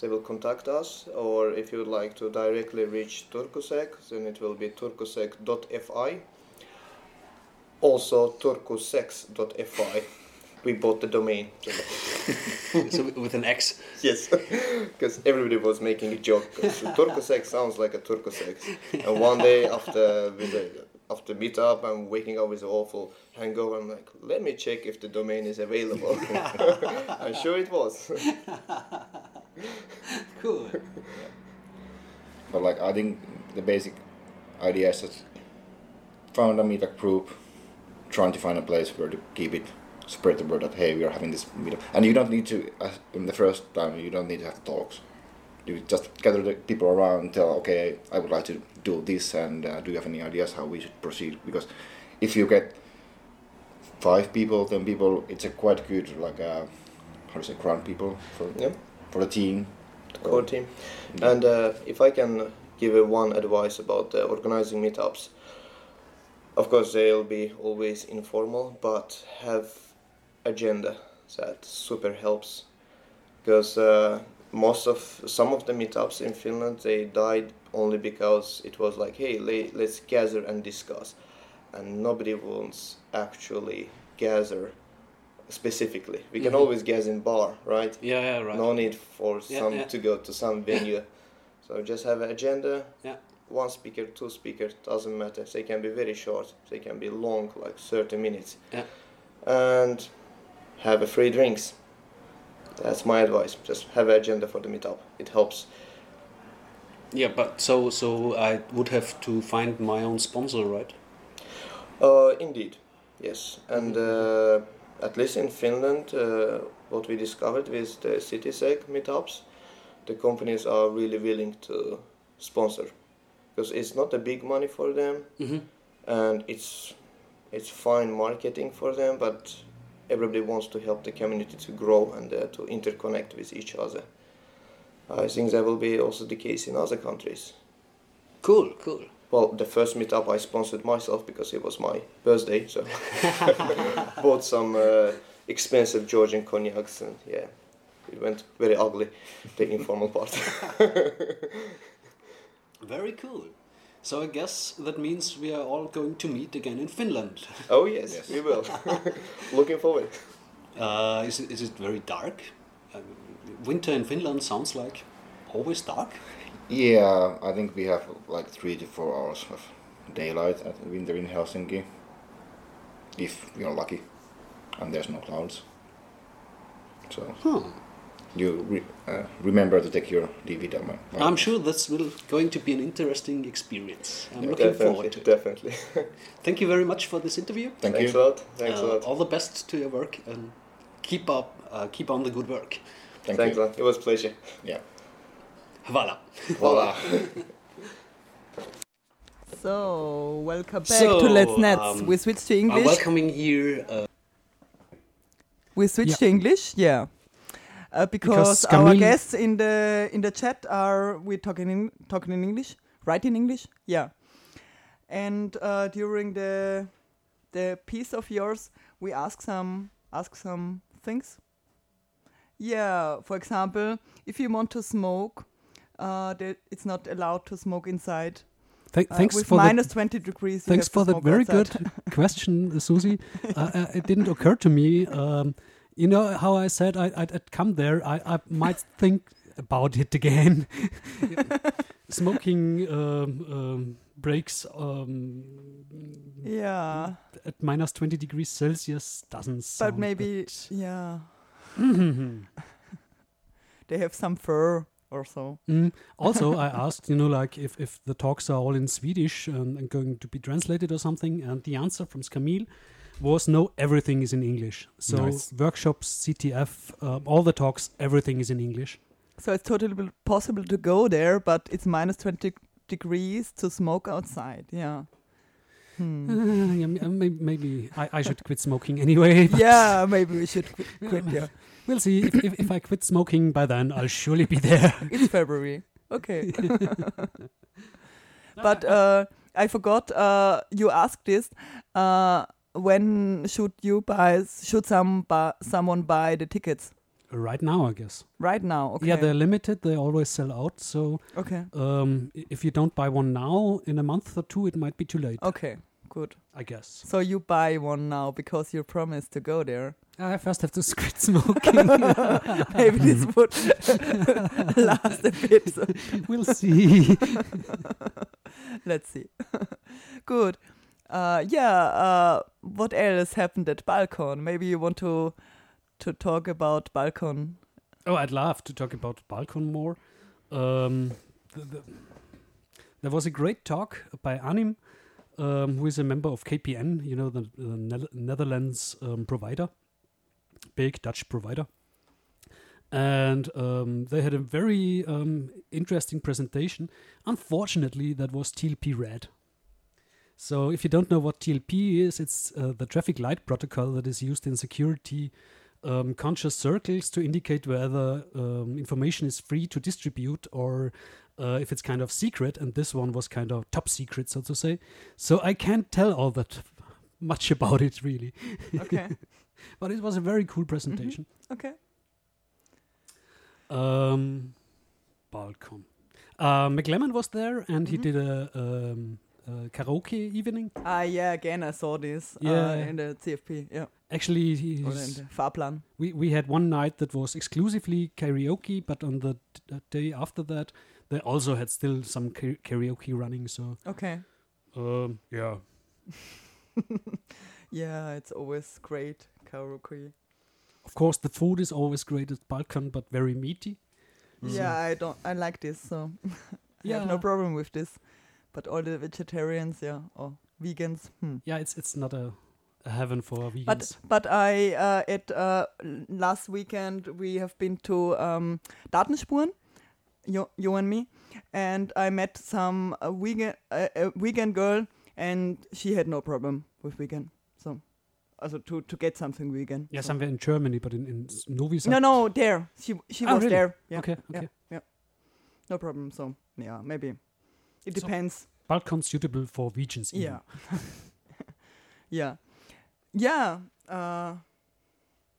They will contact us, or if you would like to directly reach TurkuSec, then it will be turkusec.fi. Also, turkusex.fi. We bought the domain. so with an X. Yes, because everybody was making a joke. 'cause Turkosex sounds like a Turkosex. And one day after the, after meetup, I'm waking up with an awful hangover. I'm like, let me check if the domain is available. I'm sure it was. Cool. But like I think the basic idea is that found a meetup group, trying to find a place where to keep it, spread the word that hey we are having this meetup, and you don't need to uh, in the first time you don't need to have talks. You just gather the people around and tell okay I would like to do this and uh, do you have any ideas how we should proceed because if you get five people then people it's a quite good like uh, how to say ground people for Yep. for the team. the core team. And uh, if I can give one advice about uh, organizing meetups, of course they'll be always informal, but have agenda. That super helps because uh, most of some of the meetups in Finland they died only because it was like, hey, le- let's gather and discuss, and nobody wants actually gather specifically. We can Mhm. always gather in bar, right? Yeah, yeah, right. No need for Yeah, some yeah. to go to some venue. so just have an agenda. Yeah. One speaker, two speakers, doesn't matter. They can be very short. They can be long, like 30 minutes. Yeah. And have a free drinks. That's my advice. Just have an agenda for the meetup. It helps. Yeah, but so so I would have to find my own sponsor, right? Uh, indeed, yes. And uh, at least in Finland, uh, what we discovered with the CitySec meetups, the companies are really willing to sponsor because it's not a big money for them Mm-hmm. and it's it's fine marketing for them, but everybody wants to help the community to grow and uh, to interconnect with each other. I think that will be also the case in other countries. Cool, cool. Well, the first meetup I sponsored myself because it was my birthday, so bought some uh, expensive Georgian cognacs, and yeah, it went very ugly, the informal part. Very cool. So I guess that means we are all going to meet again in Finland. oh yes, Yes. we will. Looking forward. Uh, is it is it very dark? Um, winter in Finland sounds like always dark. Yeah, I think we have like three to four hours of daylight at winter in Helsinki, if you're lucky, and there's no clouds. So Huh. You re- uh, remember to take your DVD. my- my- I'm sure that's will going to be an interesting experience. I'm looking forward to it. definitely. Thank you very much for this interview. Thank Thanks you. a lot. Thanks a Uh, lot. all the best to your work and keep up, uh, keep on the good work. Thank Thanks a you. lot. It was a pleasure. Yeah. Voila. Voila. So, welcome back So, to Let's Nets. um, we switch to English. I'm English. welcoming here. Uh, We switch Yeah. to English, yeah. Uh, because, Because our guests in the in the chat are we talking in talking in English, right in English, yeah. And uh, during the the piece of yours, we ask some ask some things. Yeah, for example, if you want to smoke, uh, that it's not allowed to smoke inside. Th- Uh, thanks with for minus the, twenty degrees. you thanks for that smoke very outside. good question, Susie. uh, uh, it didn't occur to me. Um, you know how I said I, I'd, I'd come there. I, I might think about it again. Smoking um, um, breaks um, yeah, at minus 20 degrees Celsius doesn't sound but maybe that- yeah, they have some fur or so. Mm. Also, I asked, you know, like if, if the talks are all in Swedish and, and going to be translated or something, and the answer from Skamil was no, everything is in English. So Nice. workshops, CTF, um, all the talks, everything is in English. So it's totally possible to go there, but it's minus 20 degrees to smoke outside. Yeah. Hmm. Uh, yeah, uh, maybe, maybe I, I should quit smoking anyway. yeah, maybe we should quit. quit yeah. We'll see. If, if, if I quit smoking by then, I'll surely be there. It's February. Okay. but uh, I forgot. Uh, you asked this. When should you buy? Should some bu- someone buy the tickets? right now, I guess. Right now. Okay. Yeah, they're limited. They always sell out. So okay. um, if you don't buy one now, in a month or two, it might be too late. Okay. good. I guess. So you buy one now because you promised to go there. I first have to quit smoking. Maybe this would last a bit. We'll see. let's see. good. Uh, yeah. Uh, what else happened at BalCCon? Maybe you want to to talk about BalCCon. Oh, I'd love to talk about BalCCon more. Um, the, the, there was a great talk by Anim, um, who is a member of KPN, you know, the, the Ne- Netherlands um, provider, big Dutch provider. And um, they had a very um, interesting presentation. Unfortunately, that was TLP Red. So, if you don't know what TLP is, it's uh, the traffic light protocol that is used in security um, conscious circles to indicate whether um, information is free to distribute or uh, if it's kind of secret. And this one was kind of top secret, so to say. So I can't tell all that much about it really. Okay. but it was a very cool presentation. okay. Um, BalCCon. Uh, McLemmon was there and he Mhm. did a, um, a karaoke evening. Ah, yeah. Again, I saw this. Uh, Yeah. in the CFP. Yeah. Actually, Fahrplan. we, we had one night that was exclusively karaoke, but on the uh, day after that, they also had still some ka- karaoke running. So, Okay. um, yeah. Yeah, it's always great karaoke. Of course, the food is always great at BalCCon, but very meaty. Yeah, I don't. I like this, so I Yeah. have no problem with this. But all the vegetarians, yeah, or vegans. Hmm. Yeah, it's it's not a, a heaven for vegans. But but I uh, at uh, last weekend we have been to um, Datenspuren, you, you and me, and I met some uh, vegan uh, a vegan girl, and she had no problem with vegan. So, also to to get something vegan. yeah, so. somewhere in Germany, but in, in Novi Sad. No, no, there she she Ah, was really? there. Yeah, Okay, yeah, okay. yeah, no problem. So yeah, maybe it So- depends. Balkan suitable for vegans. even. Yeah. yeah. Yeah. Uh,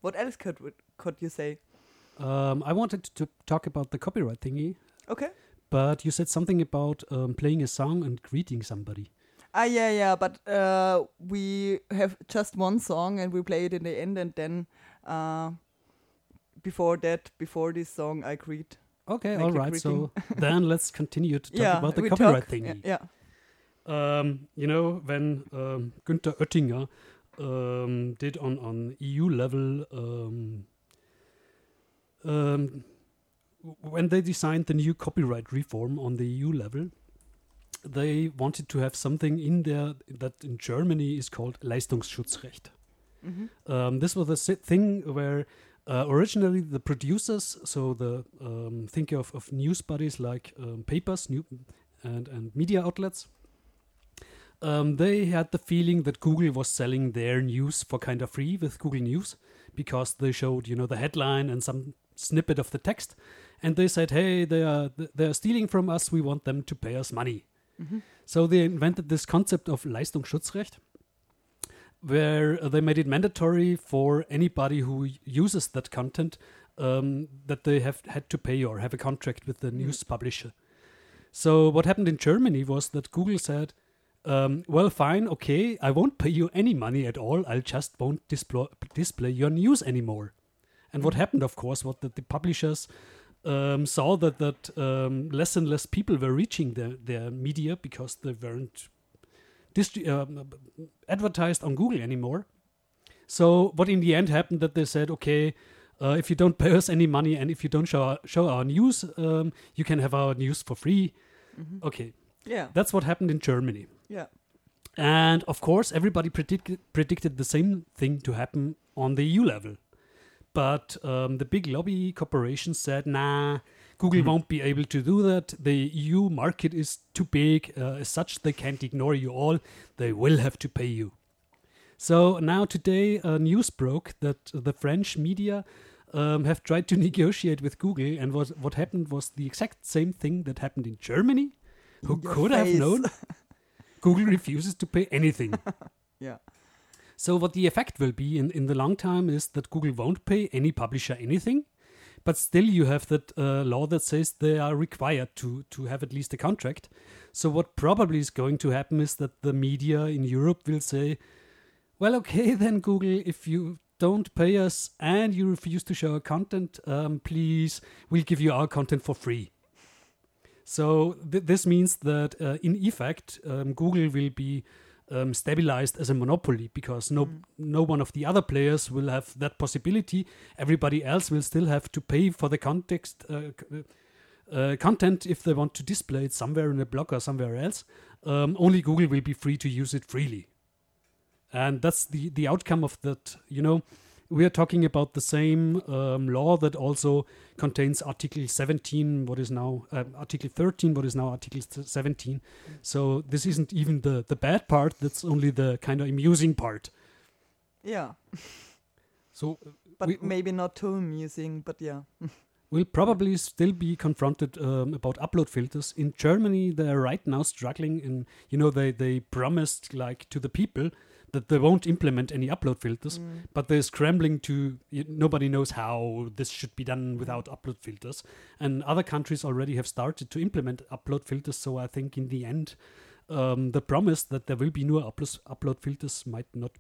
what else could could you say? Um, I wanted to talk about the copyright thingy, Okay. but you said something about um, playing a song and greeting somebody. Ah, yeah, yeah. But uh, we have just one song, and we play it in the end, and then uh, before that, before this song, I greet. Okay, all right. So then let's continue to talk yeah, about the copyright talk, thingy. Yeah. Um, you know, when um, Günther Oettinger um, did on, on EU level, um, um, when they designed the new copyright reform on the EU level, they wanted to have something in there that in Germany is called Leistungsschutzrecht. Mhm. Um, this was a thing where uh, originally the producers, so the um, think of, of news bodies like um, papers new, and, and media outlets, um, they had the feeling that Google was selling their news for kind of free with Google News because they showed, you know, the headline and some snippet of the text, and they said, "Hey, they are they are stealing from us. We want them to pay us money." Mhm. So they invented this concept of Leistungsschutzrecht, where they made it mandatory for anybody who uses that content um, that they have had to pay or have a contract with the news publisher. So what happened in Germany was that Google said, um, "Well, fine, okay, I won't pay you any money at all. I'll just won't displo- display your news anymore." And what happened, of course, was that the publishers um, saw that that um, less and less people were reaching their, their media because they weren't um, advertised on Google anymore. So what in the end happened that they said, okay, uh, if you don't pay us any money and if you don't show our, show our news, um, you can have our news for free. Mhm. Okay, Yeah. that's what happened in Germany. Yeah. And of course, everybody predicted predicted the same thing to happen on the EU level. But um, the big lobby corporations said, nah, Google won't be able to do that. The EU market is too big. Uh, as such, they can't ignore you all. They will have to pay you. So now today, uh, news broke that the French media um, have tried to negotiate with Google, and what what happened was the exact same thing that happened in Germany. Who your could have known? Google refuses to pay anything. Yeah. So what the effect will be in, in the long time is that Google won't pay any publisher anything but still you have that uh, law that says they are required to to have at least a contract. So what probably is going to happen is that the media in Europe will say, "Well, okay then, Google, if you don't pay us and you refuse to show our content, um, please, we'll give you our content for free." So th- this means that uh, in effect, um, Google will be um, stabilized as a monopoly because no no one of the other players will have that possibility. Everybody else will still have to pay for the context uh, uh, content if they want to display it somewhere in a blog or somewhere else. Um, only Google will be free to use it freely, and that's the the outcome of that. You know, we are talking about the same um, law that also contains Article 17, what is now uh, Article 13, what is now Article 17. So this isn't even the the bad part. That's only the kind of amusing part. Yeah, So but We- maybe not too amusing. But yeah, we'll probably still be confronted um, about upload filters. In Germany, they're right now struggling. and you know, they they promised like to the people that they won't implement any upload filters, mm. but they're scrambling to. Nobody knows how this should be done without upload filters, and other countries already have started to implement upload filters. So I think in the end, um, the promise that there will be no upload upload filters might not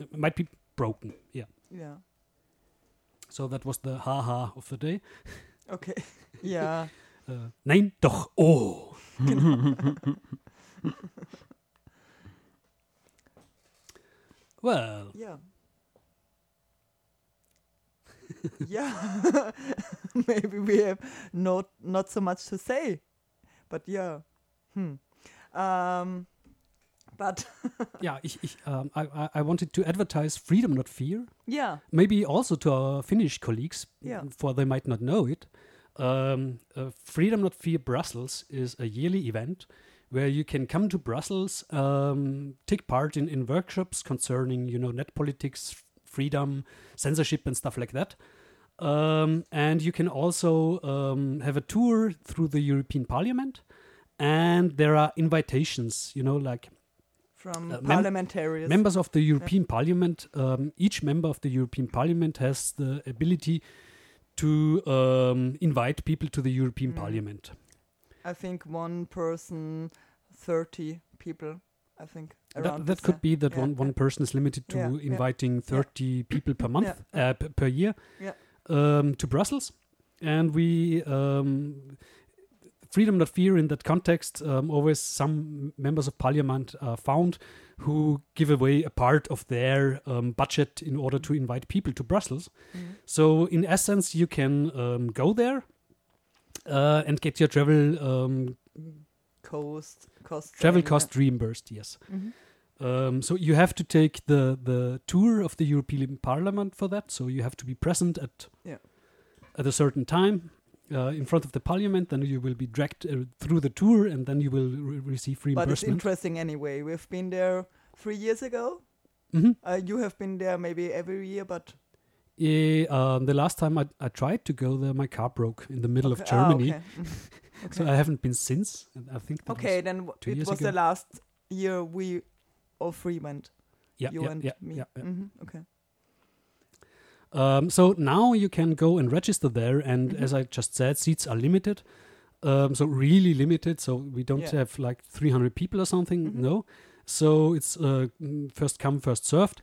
uh, might be broken. Yeah. yeah, So that was the haha of the day. okay, yeah, Äh, nein, doch, oh. well, yeah, yeah. maybe we have not not so much to say, but yeah, hmm. Um, but yeah, ich, ich, um, I, I- wanted to advertise Freedom Not Fear, yeah, maybe also to our Finnish colleagues, Yeah. for they might not know it. Um, uh, Freedom Not Fear Brussels is a yearly event where you can come to Brussels, um, take part in, in workshops concerning, you know, net politics, freedom, censorship, and stuff like that. Um, and you can also um, have a tour through the European Parliament. And there are invitations, you know, like from Uh, mem- parliamentarians. members of the European Parliament. Um, each member of the European Parliament has the ability to um, invite people to the European Mm. Parliament. I think one person, thirty people. I think That, that could be that yeah, one, one yeah. person is limited to Yeah, inviting 30 people per month, uh, per year Yeah. um, to Brussels. And we, um, Freedom Not Fear in that context, um, always some members of parliament are found who give away a part of their um, budget in order to invite people to Brussels. Mm. So, in essence, you can um, go there uh, and get your travel um, cost cost travel saving, cost reimbursed. Yes. yeah. Mhm. Um, so you have to take the the tour of the European Parliament for that. So you have to be present at Yeah. at a certain time uh, in front of the Parliament. Then you will be dragged uh, through the tour, and then you will re- receive But it's interesting anyway. We've been there three years ago. Mhm. Uh, you have been there maybe every year, but Eh, um, the last time I, I tried to go there, my car broke in the middle okay. of ah, Germany. okay. Mhm. So I haven't been since. I think okay, then it was ago. the last year we all three went. yeah, you yeah, and yeah, me. yeah, yeah. Mhm, Okay. Um, so now you can go and register there, and Mhm. as I just said, seats are limited. Um, so really limited. So we don't Yeah. have like 300 people or something. Mhm. No. So it's uh, mm, first come, first served.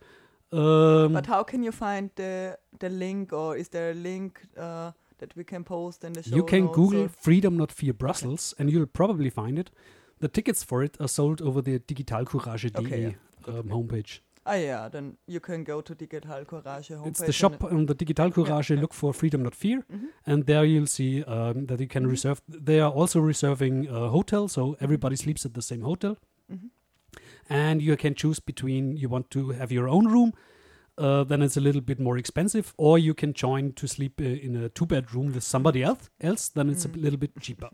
Um, But how can you find the the link, or is there a link uh, that we can post in the show you can Google Freedom Not Fear Brussels, and you'll probably find it. The tickets for it are sold over the digitalcourage.de Okay, yeah. Um, homepage. Ah, yeah. Then you can go to Digital Courage homepage. It's the shop on the Digital Courage. yeah. Look for Freedom Not Fear. Mhm. and there you'll see um, that you can Mhm. reserve. They are also reserving a hotel, so everybody sleeps at the same hotel, Mhm. And you can choose between you want to have your own room. Uh, then it's a little bit more expensive, or you can join to sleep uh, in a two bedroom with somebody else. Else, then it's Mm. a little bit cheaper,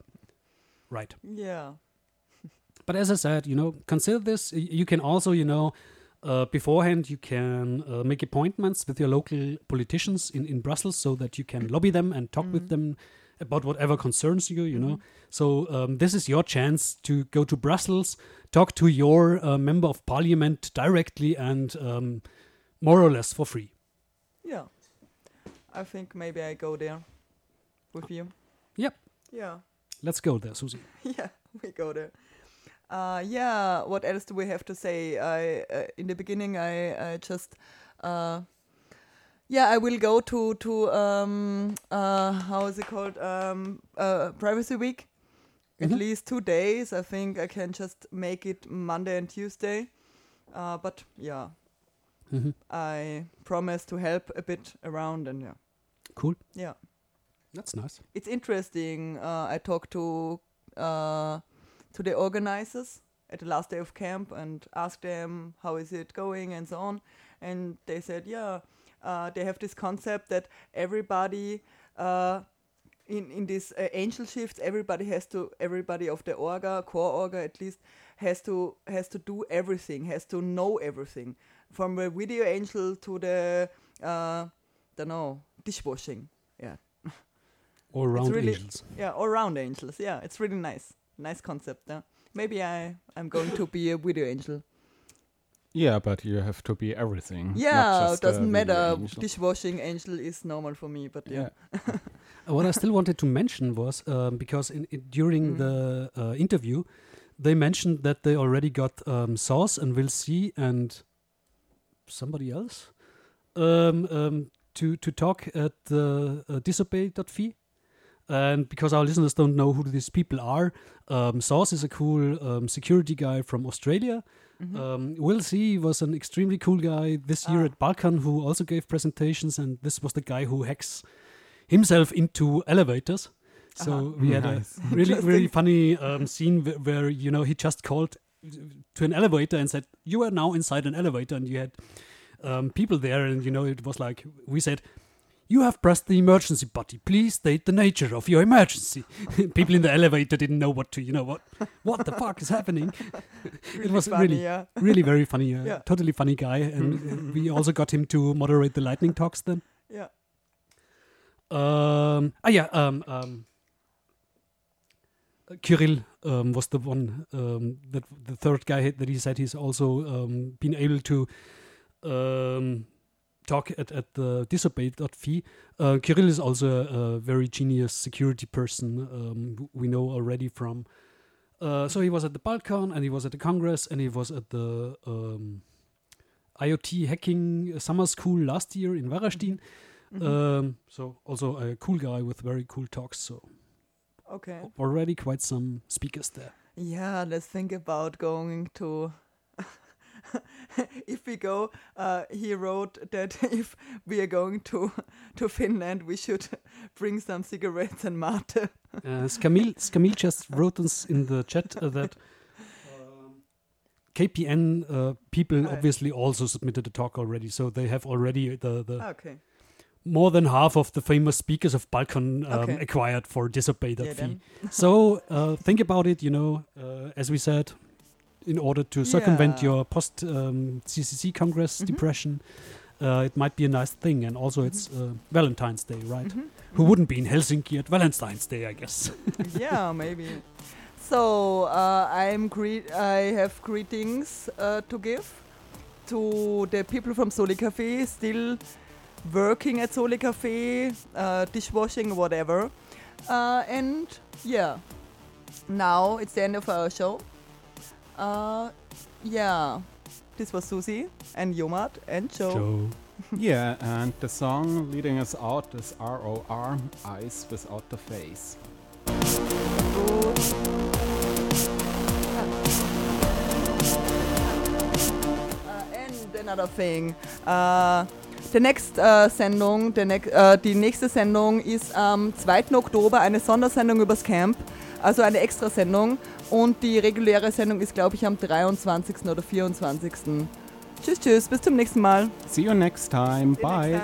right? Yeah. But as I said, you know, consider this. You can also, you know, uh, beforehand, you can uh, make appointments with your local politicians in, in Brussels so that you can lobby them and talk with Mhm. them about whatever concerns you, you know. Mhm. So um, this is your chance to go to Brussels, talk to your uh, member of parliament directly and um, more or less for free. Yeah. I think maybe I go there. with you. Yep. Yeah. Let's go there, Susie. yeah, we go there. Uh, yeah, what else do we have to say? I uh, in the beginning, I, I just uh, yeah, I will go to to um, uh, how is it called um, uh, Privacy Week. At Mhm. least two days. I think I can just make it Monday and Tuesday. Uh, but yeah, Mhm. I promise to help a bit around and yeah, Cool. yeah That's nice. it's interesting. Uh, I talked to uh, to the organizers at the last day of camp and asked them how is it going and so on, and they said, yeah, uh, they have this concept that everybody. Uh, in, in these uh, angel shifts, everybody has to, everybody of the orga, core orga at least, has to has to do everything, has to know everything, from the video angel to the, uh, don't know, dishwashing. Yeah, All round really- angels. yeah, all round angels. Yeah, it's really nice. Nice concept. Yeah. Maybe I I'm going to be a video angel. Yeah, but you have to be everything. Yeah, it doesn't matter. angel. Dishwashing angel is normal for me, but yeah. Yeah. Uh, What I still wanted to mention was um, because in, in, during Mhm. the uh, interview, they mentioned that they already got um, Sauce and Will C and somebody else um, um, to to talk at the uh, disobey.fi. And because our listeners don't know who these people are, um, Sauce is a cool um, security guy from Australia. Mhm. Um, Will C was an extremely cool guy this year Ah. at BalCCon who also gave presentations, and this was the guy who hacks himself into elevators. So Uh-huh. we had Nice. a really, really funny um, scene where, where you know he just called to an elevator and said, "You are now inside an elevator," and you had um, people there, and you know it was like we said. You have pressed the emergency button. Please state the nature of your emergency. People in the elevator didn't know what to, you know, what, what the fuck is happening. it was funny, really, yeah. really very funny. Uh, Yeah. Totally funny guy, and uh, we also got him to moderate the lightning talks. Then, Yeah. um, ah yeah, um, um, Kirill um, was the one um, that the third guy that he said he's also um, been able to um, talk at, at the disobey.fi. Uh, Kirill is also a, a very genius security person um, we know already from. Uh, so he was at the BalCCon and he was at the Congress and he was at the um, IoT hacking summer school last year in Varaždin. Mhm. Um, so also a cool guy with very cool talks. So okay. already quite some speakers there. Yeah, let's think about going to. if we go, uh, he wrote that if we are going to to Finland, we should bring some cigarettes and mate. Uh, Skamil, Skamil just wrote us in the chat uh, that um, KPN uh, people Oh, yeah. obviously also submitted a talk already, so they have already the, the Okay. more than half of the famous speakers of BalCCon um, Okay. acquired for disobey.fi. Yeah, then. so uh, think about it, you know, uh, as we said, in order to circumvent Yeah. your post um, CCC Congress Mhm. depression, uh, it might be a nice thing. And also, it's uh, Valentine's Day, right? Mhm. Who wouldn't be in Helsinki at Valentine's Day, I guess? yeah, maybe. So uh, I'm gre- I have greetings uh, to give to the people from Soli Cafe still working at Soli Cafe, uh, dishwashing, whatever. Uh, and yeah, now it's the end of our show. Uh, yeah, this was Susie and Yomat and Joe. Joe. yeah, and the song leading us out is ROR, Eyes Without the Face. Uh, and another thing. Uh, the next uh, Sendung, the nec äh, die nächste Sendung ist am 2. Oktober eine Sondersendung übers Camp, also eine Extrasendung. Und die reguläre Sendung ist, glaube ich, am 23. oder 24. Tschüss, tschüss, bis zum nächsten Mal. See you next time. See Bye.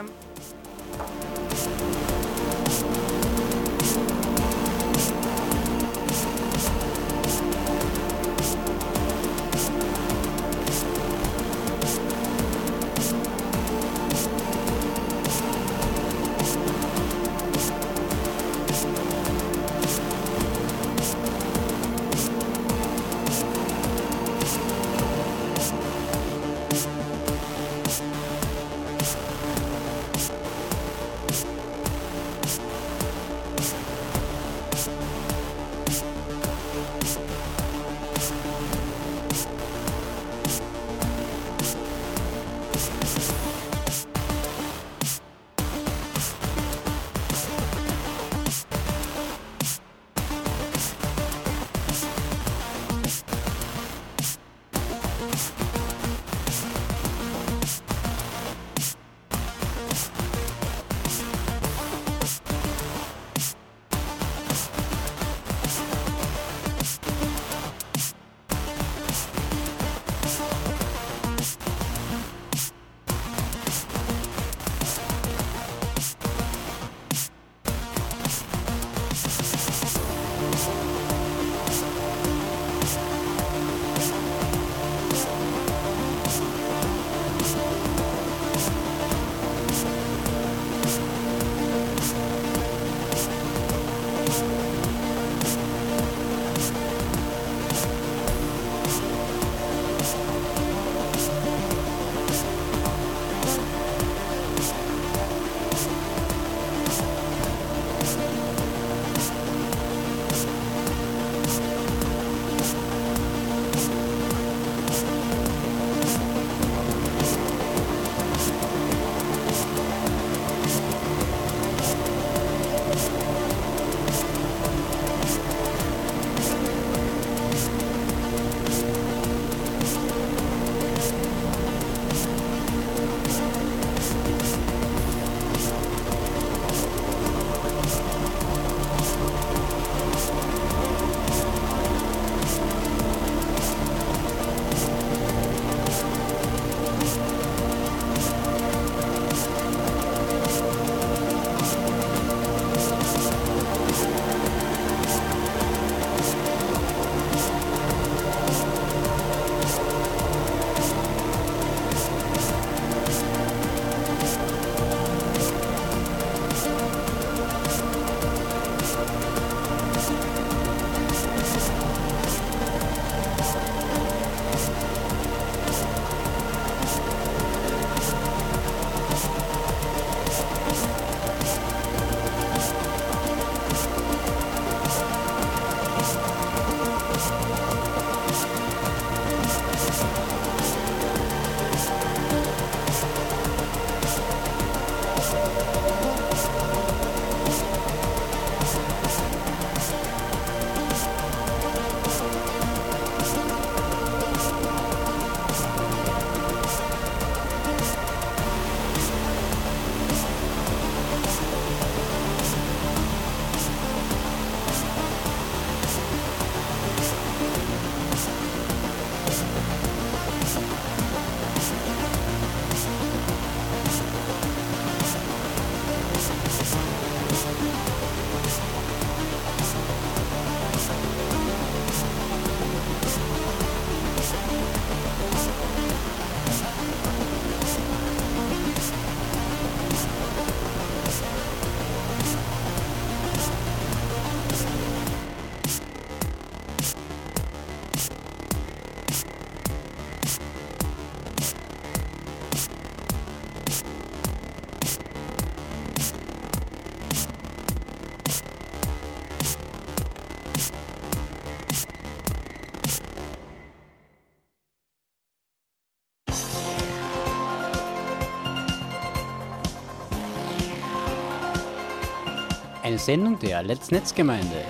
Eine Sendung der Let's Netzgemeinde.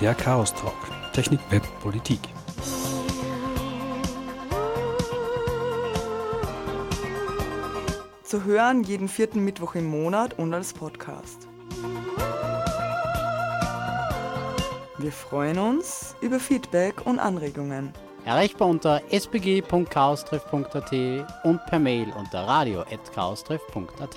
Der Chaos Talk. Technik, Web, Politik. Zu hören jeden vierten Mittwoch im Monat und als Podcast. Wir freuen uns über Feedback und Anregungen. Erreichbar unter spg.chaostreff.at und per Mail unter radio.chaostreff.at.